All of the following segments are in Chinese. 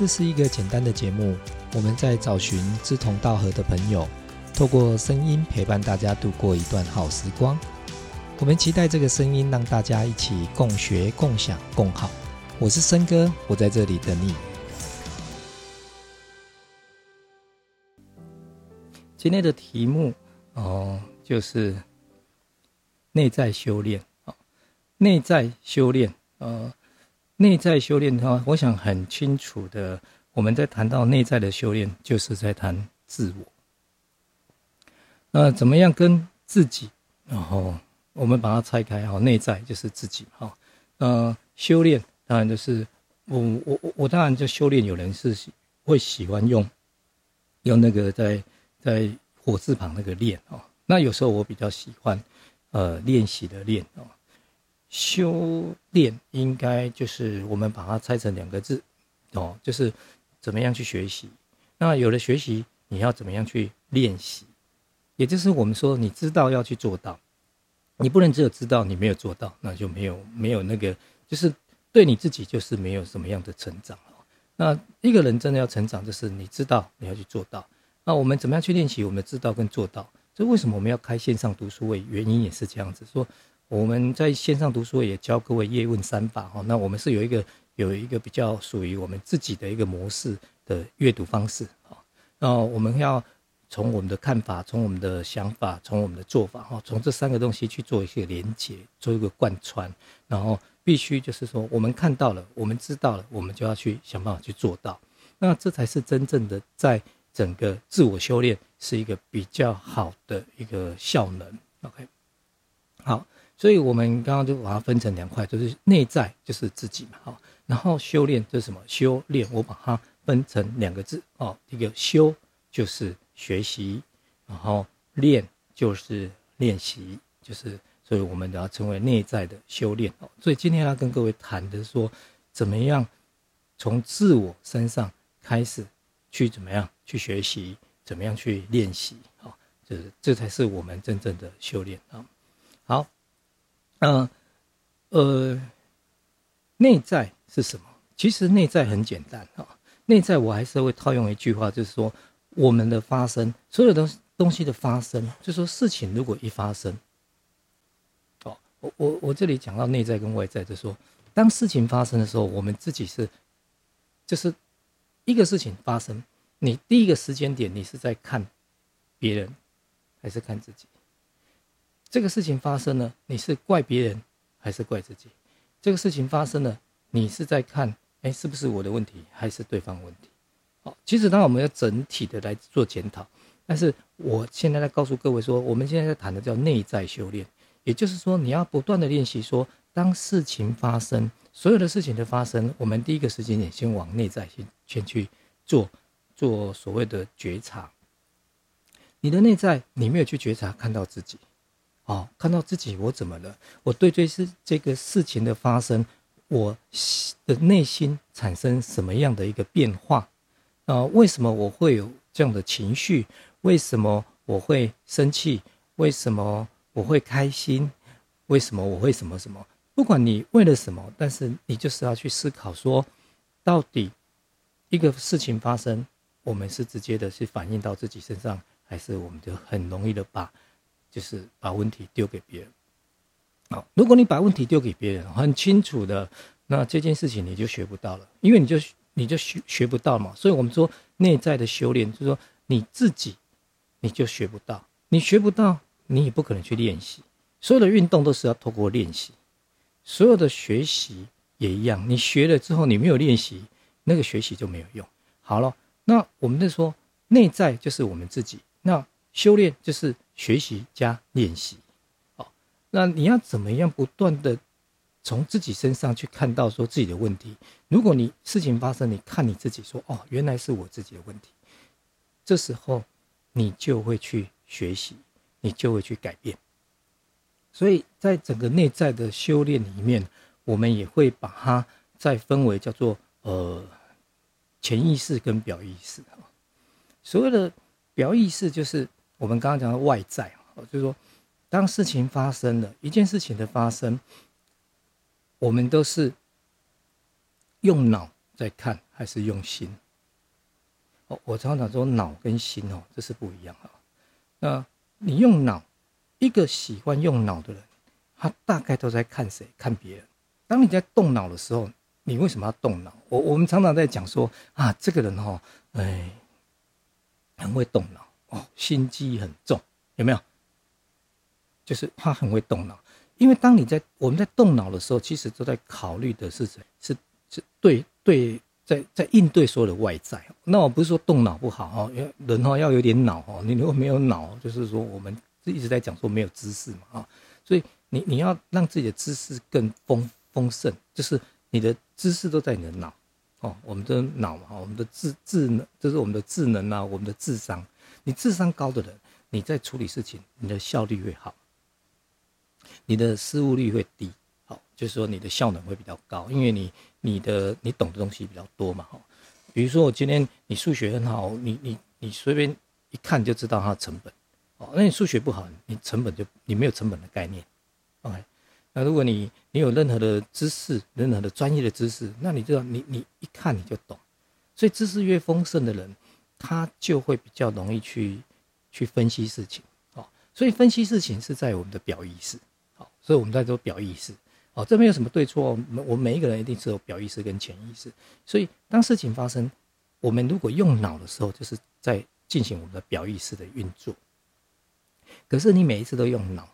这是一个简单的节目，我们在找寻志同道合的朋友，透过声音陪伴大家度过一段好时光。我们期待这个声音让大家一起共学、共享、共好。我是森哥，我在这里等你。今天的题目哦，就是内在修炼啊，内在修炼呃。内在修炼的话，我想很清楚的，我们在谈到内在的修炼，就是在谈自我。那怎么样跟自己？然后我们把它拆开，哈，内在就是自己，哈。呃，修炼当然就是我我我我当然就修炼，有人是会喜欢用用那个在在火字旁那个练哦。那有时候我比较喜欢呃练习的练哦。修炼应该就是我们把它拆成两个字，哦，就是怎么样去学习。那有了学习，你要怎么样去练习？也就是我们说，你知道要去做到，你不能只有知道，你没有做到，那就没有没有那个，就是对你自己就是没有什么样的成长那一个人真的要成长，就是你知道你要去做到。那我们怎么样去练习？我们知道跟做到，这为什么我们要开线上读书会？原因也是这样子说。我们在线上读书也教各位叶问三法哈，那我们是有一个有一个比较属于我们自己的一个模式的阅读方式啊，那我们要从我们的看法，从我们的想法，从我们的做法哈，从这三个东西去做一些连接，做一个贯穿，然后必须就是说我们看到了，我们知道了，我们就要去想办法去做到，那这才是真正的在整个自我修炼是一个比较好的一个效能。OK，好。所以，我们刚刚就把它分成两块，就是内在就是自己嘛，哈，然后修炼就是什么？修炼，我把它分成两个字，哦，一个修就是学习，然后练就是练习，就是，所以我们要称为内在的修炼哦。所以今天要跟各位谈的说，怎么样从自我身上开始去怎么样去学习，怎么样去练习，好，就是这才是我们真正的修炼啊。好。嗯，呃，内在是什么？其实内在很简单啊。内在我还是会套用一句话，就是说，我们的发生，所有的东西的发生，就说事情如果一发生，哦，我我我这里讲到内在跟外在，就是说，当事情发生的时候，我们自己是，就是一个事情发生，你第一个时间点，你是在看别人，还是看自己？这个事情发生了，你是怪别人还是怪自己？这个事情发生了，你是在看，哎，是不是我的问题，还是对方问题？好，其实当我们要整体的来做检讨，但是我现在在告诉各位说，我们现在在谈的叫内在修炼，也就是说，你要不断的练习，说当事情发生，所有的事情的发生，我们第一个时间点先往内在先先去做做所谓的觉察。你的内在，你没有去觉察，看到自己。哦，看到自己我怎么了？我对这事这个事情的发生，我的内心产生什么样的一个变化？啊，为什么我会有这样的情绪？为什么我会生气？为什么我会开心？为什么我会什么什么？不管你为了什么，但是你就是要去思考说，到底一个事情发生，我们是直接的去反映到自己身上，还是我们就很容易的把。就是把问题丢给别人，好，如果你把问题丢给别人，很清楚的，那这件事情你就学不到了，因为你就你就学学不到嘛。所以我们说内在的修炼，就是说你自己你就学不到，你学不到，你也不可能去练习。所有的运动都是要透过练习，所有的学习也一样，你学了之后你没有练习，那个学习就没有用。好了，那我们就说内在就是我们自己，那修炼就是。学习加练习，好，那你要怎么样不断的从自己身上去看到说自己的问题？如果你事情发生，你看你自己说哦，原来是我自己的问题，这时候你就会去学习，你就会去改变。所以在整个内在的修炼里面，我们也会把它再分为叫做呃潜意识跟表意识所谓的表意识就是。我们刚刚讲的外在，就是说，当事情发生了一件事情的发生，我们都是用脑在看还是用心？哦，我常常说脑跟心哦，这是不一样啊。那你用脑，一个喜欢用脑的人，他大概都在看谁？看别人。当你在动脑的时候，你为什么要动脑？我我们常常在讲说啊，这个人哦，哎，很会动脑哦，心机很重，有没有？就是他很会动脑，因为当你在我们在动脑的时候，其实都在考虑的是谁？是是对对。在在应对所有的外在，那我不是说动脑不好哦，人哈要有点脑哦，你如果没有脑，就是说我们一直在讲说没有知识嘛啊，所以你你要让自己的知识更丰丰盛，就是你的知识都在你的脑哦，我们的脑嘛，我们的智智能就是我们的智能啊，我们的智商，你智商高的人，你在处理事情，你的效率会好，你的失误率会低。好就是说你的效能会比较高，因为你你的你懂的东西比较多嘛哈。比如说我今天你数学很好，你你你随便一看就知道它的成本哦。那你数学不好，你成本就你没有成本的概念。OK，那如果你你有任何的知识，任何的专业的知识，那你知道你你一看你就懂。所以知识越丰盛的人，他就会比较容易去去分析事情哦。所以分析事情是在我们的表意识，好，所以我们在做表意识。哦，这没有什么对错，我们每一个人一定是有表意识跟潜意识，所以当事情发生，我们如果用脑的时候，就是在进行我们的表意识的运作。可是你每一次都用脑，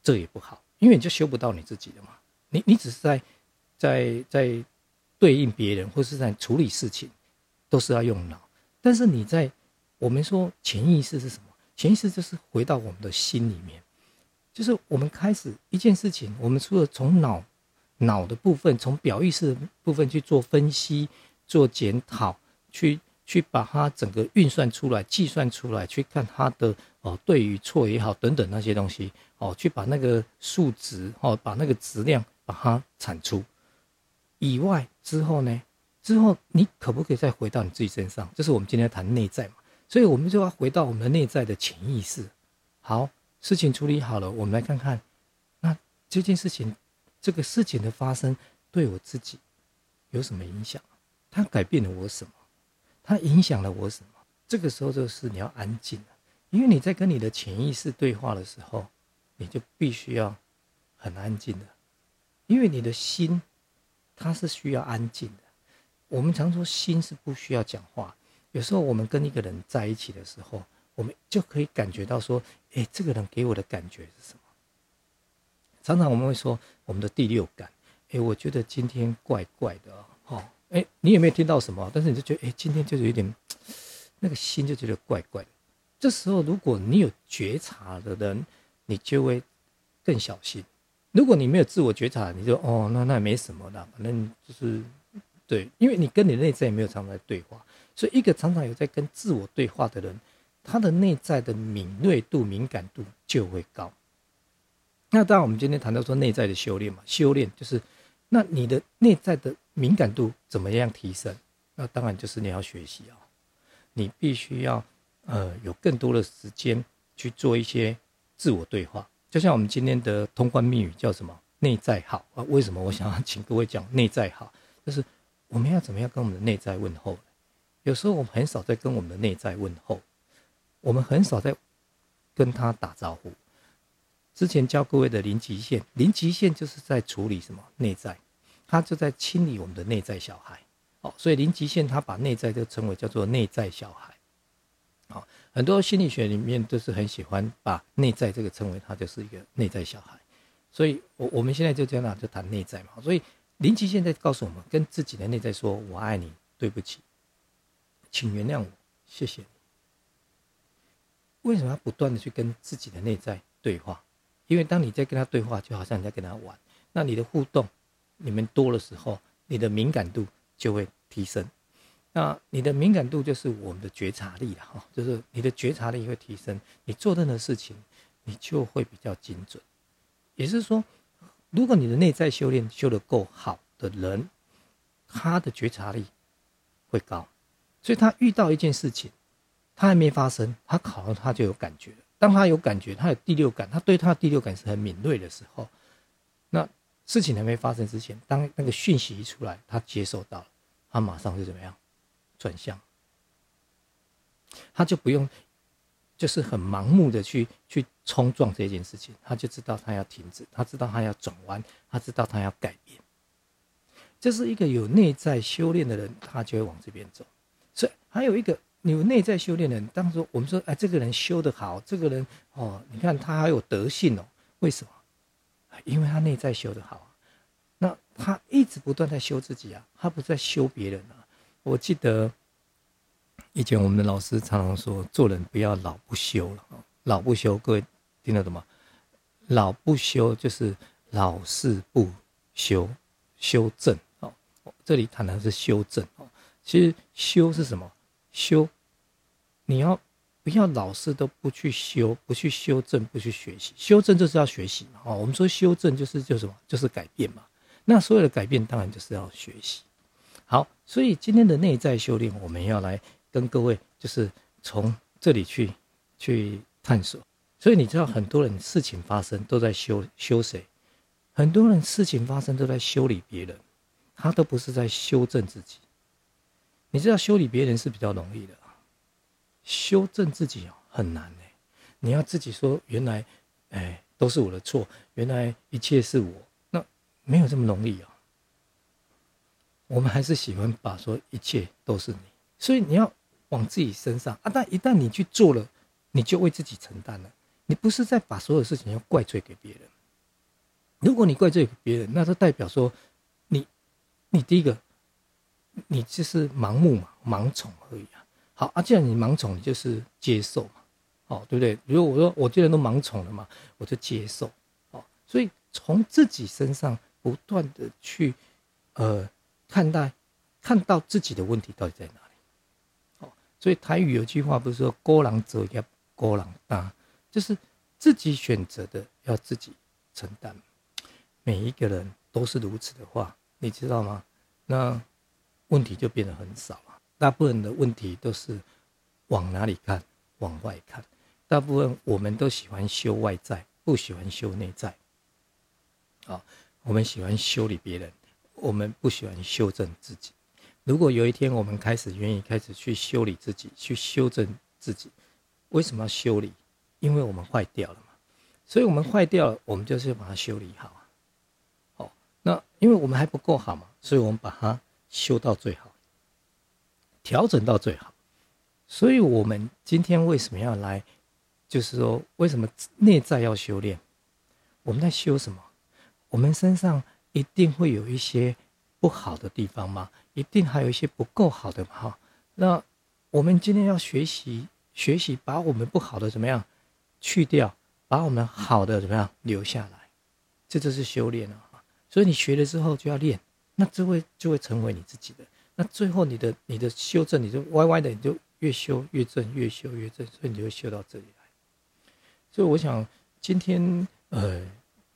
这也不好，因为你就修不到你自己的嘛。你你只是在在在对应别人，或是在处理事情，都是要用脑。但是你在我们说潜意识是什么？潜意识就是回到我们的心里面。就是我们开始一件事情，我们除了从脑脑的部分，从表意识的部分去做分析、做检讨，去去把它整个运算出来、计算出来，去看它的哦对与错也好等等那些东西哦，去把那个数值哦，把那个质量把它产出以外之后呢，之后你可不可以再回到你自己身上？这是我们今天谈内在嘛，所以我们就要回到我们的内在的潜意识。好。事情处理好了，我们来看看，那这件事情，这个事情的发生对我自己有什么影响？它改变了我什么？它影响了我什么？这个时候就是你要安静了，因为你在跟你的潜意识对话的时候，你就必须要很安静的，因为你的心它是需要安静的。我们常说心是不需要讲话，有时候我们跟一个人在一起的时候。我们就可以感觉到说，哎，这个人给我的感觉是什么？常常我们会说我们的第六感，哎，我觉得今天怪怪的哦，哎，你有没有听到什么？但是你就觉得，哎，今天就是有点 那个心就觉得怪怪的。这时候，如果你有觉察的人，你就会更小心；如果你没有自我觉察，你就哦，那那也没什么的，反正就是对，因为你跟你内在也没有常常在对话，所以一个常常有在跟自我对话的人。他的内在的敏锐度、敏感度就会高。那当然，我们今天谈到说内在的修炼嘛，修炼就是，那你的内在的敏感度怎么样提升？那当然就是你要学习啊，你必须要呃有更多的时间去做一些自我对话。就像我们今天的通关密语叫什么？内在好啊？为什么我想要请各位讲内在好？就是我们要怎么样跟我们的内在问候？有时候我们很少在跟我们的内在问候。我们很少在跟他打招呼。之前教各位的零极限，零极限就是在处理什么内在，他就在清理我们的内在小孩。哦，所以零极限他把内在就称为叫做内在小孩。好，很多心理学里面都是很喜欢把内在这个称为他就是一个内在小孩。所以，我我们现在就这样就谈内在嘛。所以林奇现在告诉我们，跟自己的内在说：“我爱你，对不起，请原谅我，谢谢你。”为什么要不断的去跟自己的内在对话？因为当你在跟他对话，就好像你在跟他玩，那你的互动，你们多的时候，你的敏感度就会提升。那你的敏感度就是我们的觉察力哈，就是你的觉察力会提升，你做任何事情，你就会比较精准。也是说，如果你的内在修炼修得够好的人，他的觉察力会高，所以他遇到一件事情。他还没发生，他考了他就有感觉。当他有感觉，他有第六感，他对他的第六感是很敏锐的时候，那事情还没发生之前，当那个讯息一出来，他接受到了，他马上就怎么样转向，他就不用就是很盲目的去去冲撞这件事情，他就知道他要停止，他知道他要转弯，他知道他要改变。这是一个有内在修炼的人，他就会往这边走。所以还有一个有内在修炼的人，当时我们说，哎，这个人修得好，这个人哦，你看他还有德性哦。为什么？因为他内在修得好，那他一直不断在修自己啊，他不在修别人啊。我记得以前我们的老师常常说，做人不要老不修了啊，老不修，各位听得懂吗？老不修就是老是不修，修正。这里谈的是修正哦，其实修是什么？修，你要不要老是都不去修，不去修正，不去学习？修正就是要学习嘛，哦，我们说修正就是就什么？就是改变嘛。那所有的改变当然就是要学习。好，所以今天的内在修炼，我们要来跟各位就是从这里去去探索。所以你知道，很多人事情发生都在修修谁？很多人事情发生都在修理别人。他都不是在修正自己，你知道修理别人是比较容易的，修正自己哦很难呢。你要自己说原来，哎都是我的错，原来一切是我，那没有这么容易啊。我们还是喜欢把说一切都是你，所以你要往自己身上啊。但一旦你去做了，你就为自己承担了。你不是在把所有事情要怪罪给别人。如果你怪罪给别人，那就代表说。你你第一个，你就是盲目嘛，盲从而已啊。好啊，既然你盲从，你就是接受嘛，哦，对不对？如果我说我既然都盲从了嘛，我就接受，哦，所以从自己身上不断的去，呃，看待，看到自己的问题到底在哪，所以台语有句话不是说“孤狼者要孤狼大”，就是自己选择的要自己承担，每一个人都是如此的话。你知道吗？那问题就变得很少了。大部分的问题都是往哪里看？往外看。大部分我们都喜欢修外在，不喜欢修内在。啊，我们喜欢修理别人，我们不喜欢修正自己。如果有一天我们开始愿意开始去修理自己，去修正自己，为什么要修理？因为我们坏掉了嘛。所以我们坏掉了，我们就是要把它修理好。哦那因为我们还不够好嘛，所以我们把它修到最好，调整到最好。所以我们今天为什么要来？就是说，为什么内在要修炼？我们在修什么？我们身上一定会有一些不好的地方吗？一定还有一些不够好的哈。那我们今天要学习，学习把我们不好的怎么样去掉，把我们好的怎么样留下来，这就是修炼了。所以你学了之后就要练，那就会就会成为你自己的。那最后你的你的修正，你就歪歪的，你就越修越正，越修越正，所以你就会修到这里来。所以我想今天呃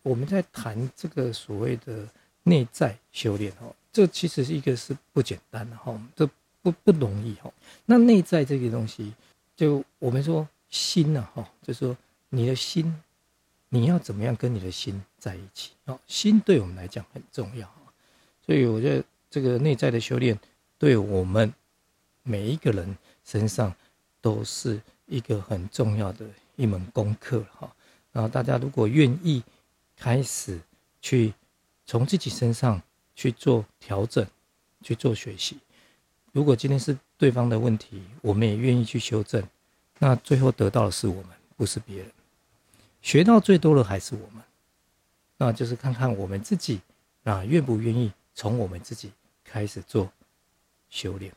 我们在谈这个所谓的内在修炼哦，这其实是一个是不简单的哈，这不不容易哈。那内在这个东西，就我们说心呐哈，就说你的心。你要怎么样跟你的心在一起？哦，心对我们来讲很重要啊，所以我觉得这个内在的修炼，对我们每一个人身上都是一个很重要的一门功课哈。然后大家如果愿意开始去从自己身上去做调整，去做学习，如果今天是对方的问题，我们也愿意去修正，那最后得到的是我们，不是别人。学到最多的还是我们，那就是看看我们自己啊，愿不愿意从我们自己开始做修炼，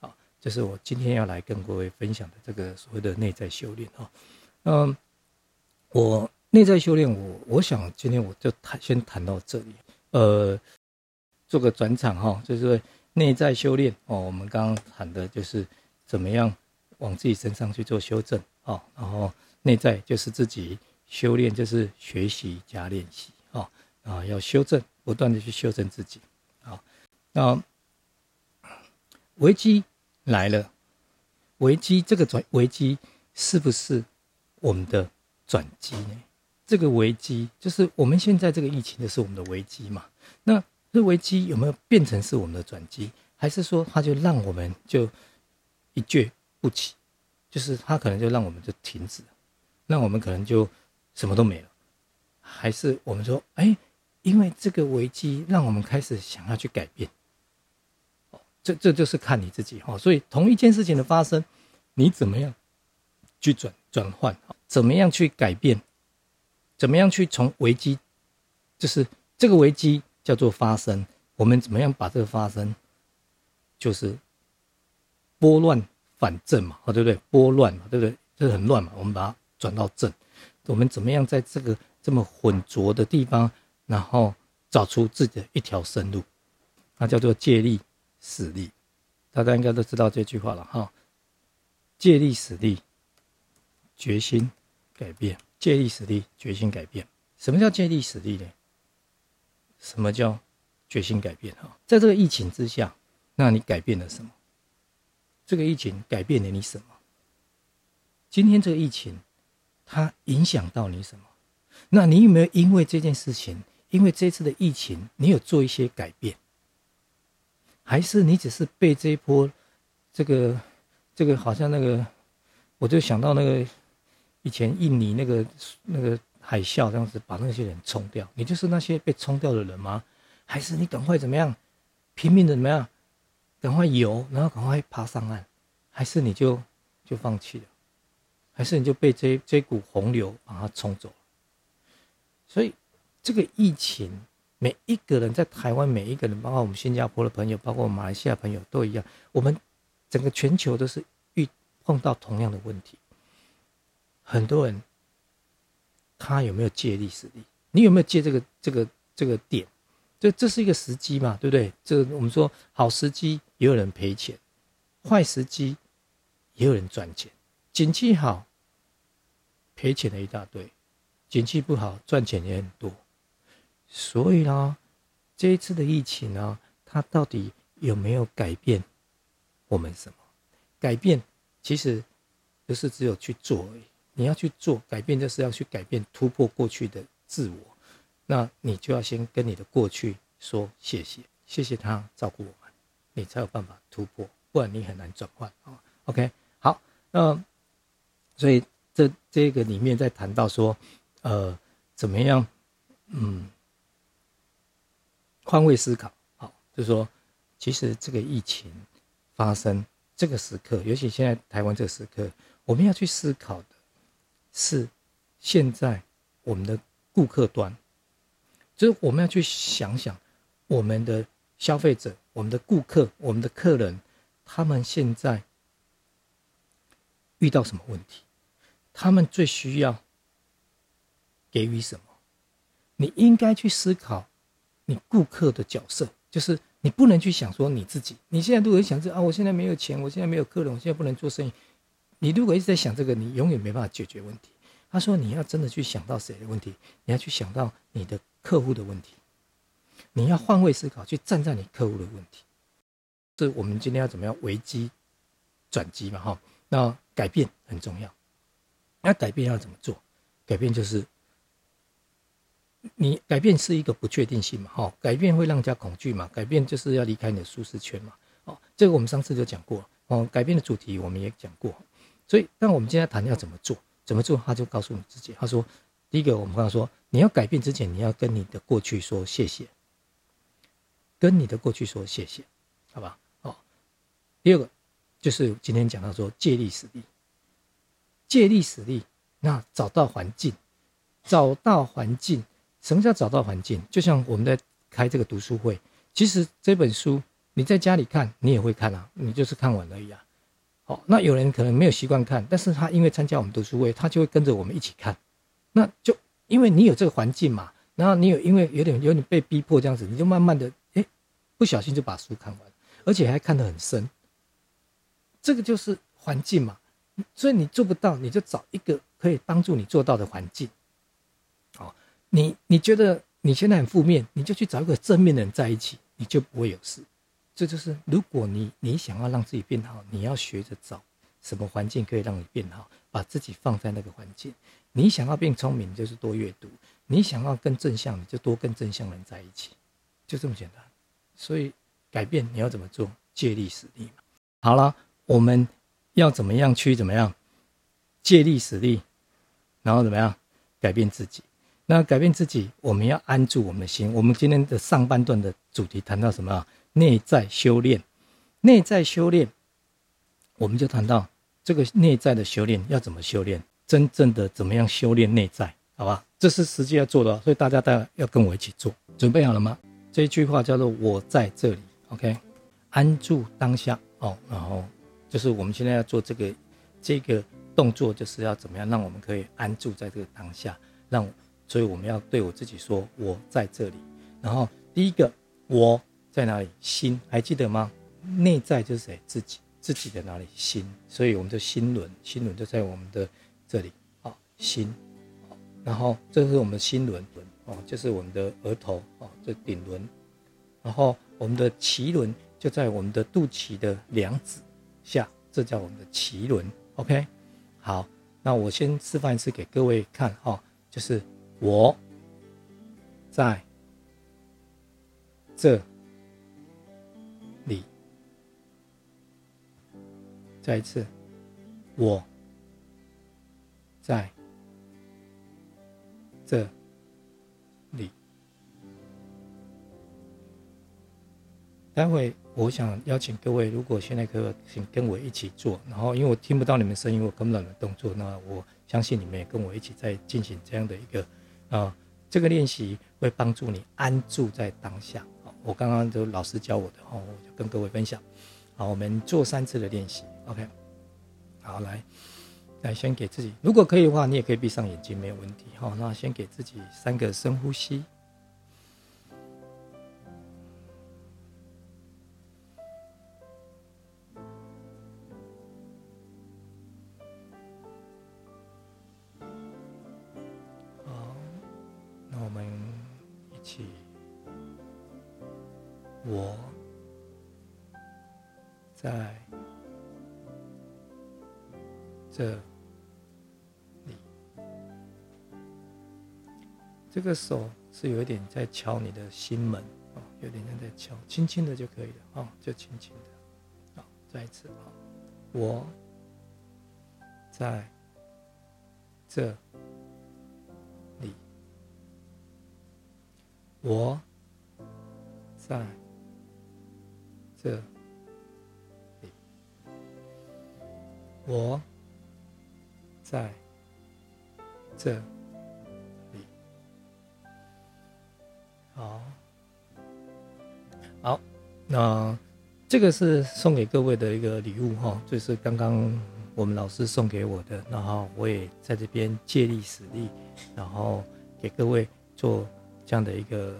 啊，这是我今天要来跟各位分享的这个所谓的内在修炼啊。嗯，我内在修炼，我我想今天我就谈先谈到这里，呃，做个转场哈，就是内在修炼哦。我们刚刚谈的就是怎么样往自己身上去做修正啊，然后内在就是自己。修炼就是学习加练习啊啊，要修正，不断的去修正自己啊。那危机来了，危机这个转危机是不是我们的转机呢？这个危机就是我们现在这个疫情的是我们的危机嘛？那这危机有没有变成是我们的转机？还是说他就让我们就一蹶不起，就是他可能就让我们就停止，那我们可能就什么都没了，还是我们说，哎，因为这个危机让我们开始想要去改变，哦，这这就是看你自己哈。所以同一件事情的发生，你怎么样去转转换，怎么样去改变，怎么样去从危机，就是这个危机叫做发生，我们怎么样把这个发生。就是拨乱反正嘛，哦，对不对？拨乱嘛，对不对？这很乱嘛，我们把它转到正。我们怎么样在这个这么浑浊的地方，然后找出自己的一条生路？那叫做借力使力。大家应该都知道这句话了哈。借力使力，决心改变。借力使力，决心改变。什么叫借力使力呢？什么叫决心改变？哈，在这个疫情之下。那你改变了什么？这个疫情改变了你什么？今天这个疫情，它影响到你什么？那你有没有因为这件事情，因为这次的疫情，你有做一些改变？还是你只是被这一波，这个这个好像那个，我就想到那个以前印尼那个那个海啸这样子把那些人冲掉，你就是那些被冲掉的人吗？还是你赶快怎么样，拼命的怎么样？赶快游，然后赶快爬上岸，还是你就就放弃了，还是你就被这这股洪流把它冲走了？所以这个疫情，每一个人在台湾，每一个人，包括我们新加坡的朋友，包括马来西亚朋友都一样，我们整个全球都是遇碰到同样的问题。很多人他有没有借力使力？你有没有借这个这个这个点？这这是一个时机嘛，对不对？这我们说好时机。也有人赔钱，坏时机也有人赚钱，景气好赔钱的一大堆，景气不好赚钱也很多。所以呢，这一次的疫情呢，它到底有没有改变我们什么？改变其实不是只有去做而已，你要去做改变，就是要去改变突破过去的自我。那你就要先跟你的过去说谢谢，谢谢他照顾我们。你才有办法突破，不然你很难转换啊。OK，好，那所以这这个里面在谈到说，呃，怎么样，嗯，换位思考，好，就是说，其实这个疫情发生这个时刻，尤其现在台湾这个时刻，我们要去思考是，现在我们的顾客端，就是我们要去想想我们的消费者。我们的顾客，我们的客人，他们现在遇到什么问题？他们最需要给予什么？你应该去思考你顾客的角色，就是你不能去想说你自己。你现在如果想着啊，我现在没有钱，我现在没有客人，我现在不能做生意。你如果一直在想这个，你永远没办法解决问题。他说，你要真的去想到谁的问题？你要去想到你的客户的问题。你要换位思考，去站在你客户的问题。是我们今天要怎么样危机转机嘛？哈，那改变很重要。那改变要怎么做？改变就是你改变是一个不确定性嘛？哈，改变会让人家恐惧嘛？改变就是要离开你的舒适圈嘛？哦，这个我们上次就讲过哦。改变的主题我们也讲过。所以，那我们今天谈要怎么做，怎么做，他就告诉你自己。他说，第一个，我们刚刚说，你要改变之前，你要跟你的过去说谢谢。跟你的过去说谢谢，好吧？哦，第二个就是今天讲到说借力使力，借力使力，那找到环境，找到环境，什么叫找到环境？就像我们在开这个读书会，其实这本书你在家里看，你也会看啊，你就是看完而已啊。哦，那有人可能没有习惯看，但是他因为参加我们读书会，他就会跟着我们一起看，那就因为你有这个环境嘛，然后你有因为有点有点被逼迫这样子，你就慢慢的哎。不小心就把书看完，而且还看得很深。这个就是环境嘛，所以你做不到，你就找一个可以帮助你做到的环境。哦，你你觉得你现在很负面，你就去找一个正面的人在一起，你就不会有事。这就是如果你你想要让自己变好，你要学着找什么环境可以让你变好，把自己放在那个环境。你想要变聪明，就是多阅读；你想要更正向，你就多跟正向人在一起，就这么简单。所以，改变你要怎么做？借力使力嘛。好了，我们要怎么样去怎么样借力使力，然后怎么样改变自己？那改变自己，我们要安住我们的心。我们今天的上半段的主题谈到什么？内在修炼，内在修炼，我们就谈到这个内在的修炼要怎么修炼，真正的怎么样修炼内在，好吧？这是实际要做的，所以大家大家要跟我一起做，准备好了吗？这一句话叫做“我在这里 ”，OK，安住当下哦，然后就是我们现在要做这个这个动作，就是要怎么样让我们可以安住在这个当下，让。所以我们要对我自己说：“我在这里。”然后第一个，我在哪里？心还记得吗？内在就是谁？自己，自己的哪里？心。所以我们的心轮，心轮就在我们的这里啊，心。然后这是我们的心轮轮哦，就是我们的额头哦，这顶轮。然后我们的脐轮就在我们的肚脐的两指下，这叫我们的脐轮。OK，好，那我先示范一次给各位看哈，就是。我在这再一次，我在这里。待会我想邀请各位，如果现在可请跟我一起做，然后因为我听不到你们声音，我跟不到你们动作，那我相信你们也跟我一起在进行这样的一个。啊，这个练习会帮助你安住在当下。我刚刚就老师教我的，哦，我就跟各位分享。好，我们做三次的练习，OK。好，来，来先给自己，如果可以的话，你也可以闭上眼睛，没有问题。好，那先给自己三个深呼吸。好，那我们一起我在这里，这个手是有一点在敲你的心门啊，有点像在敲，轻轻的就可以了啊，就轻轻的，啊，再一次啊，我在这里，我在。这我在这里。好，好，那这个是送给各位的一个礼物哈，就是刚刚我们老师送给我的，然后我也在这边借力使力，然后给各位做这样的一个。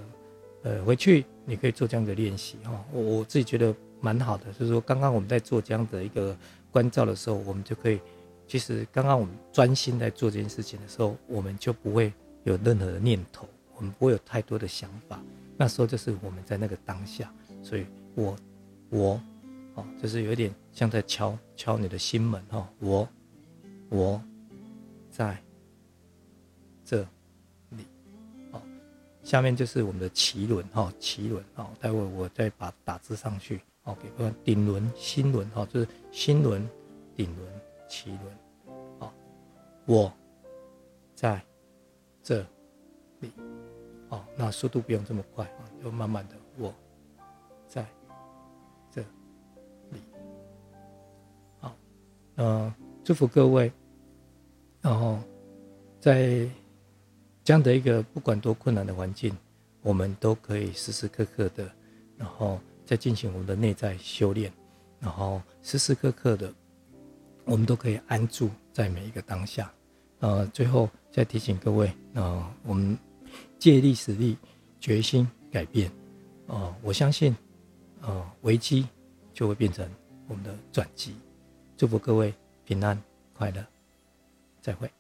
呃，回去你可以做这样的练习哈，我我自己觉得蛮好的。就是说，刚刚我们在做这样的一个关照的时候，我们就可以，其实刚刚我们专心在做这件事情的时候，我们就不会有任何的念头，我们不会有太多的想法。那时候就是我们在那个当下，所以我我哦，就是有点像在敲敲你的心门哈，我我在这里哦。下面就是我们的脐轮哈，脐轮哈，待会我再把打字上去，OK，顶轮、心轮哈，就是心轮、顶轮、脐轮，好，我在这里，哦，那速度不用这么快，就慢慢的，我在这里，好，嗯，祝福各位，然后在。这样的一个不管多困难的环境，我们都可以时时刻刻的，然后在进行我们的内在修炼，然后时时刻刻的，我们都可以安住在每一个当下。呃，最后再提醒各位，呃，我们借力使力，决心改变。呃，我相信，呃，危机就会变成我们的转机。祝福各位平安快乐，再会。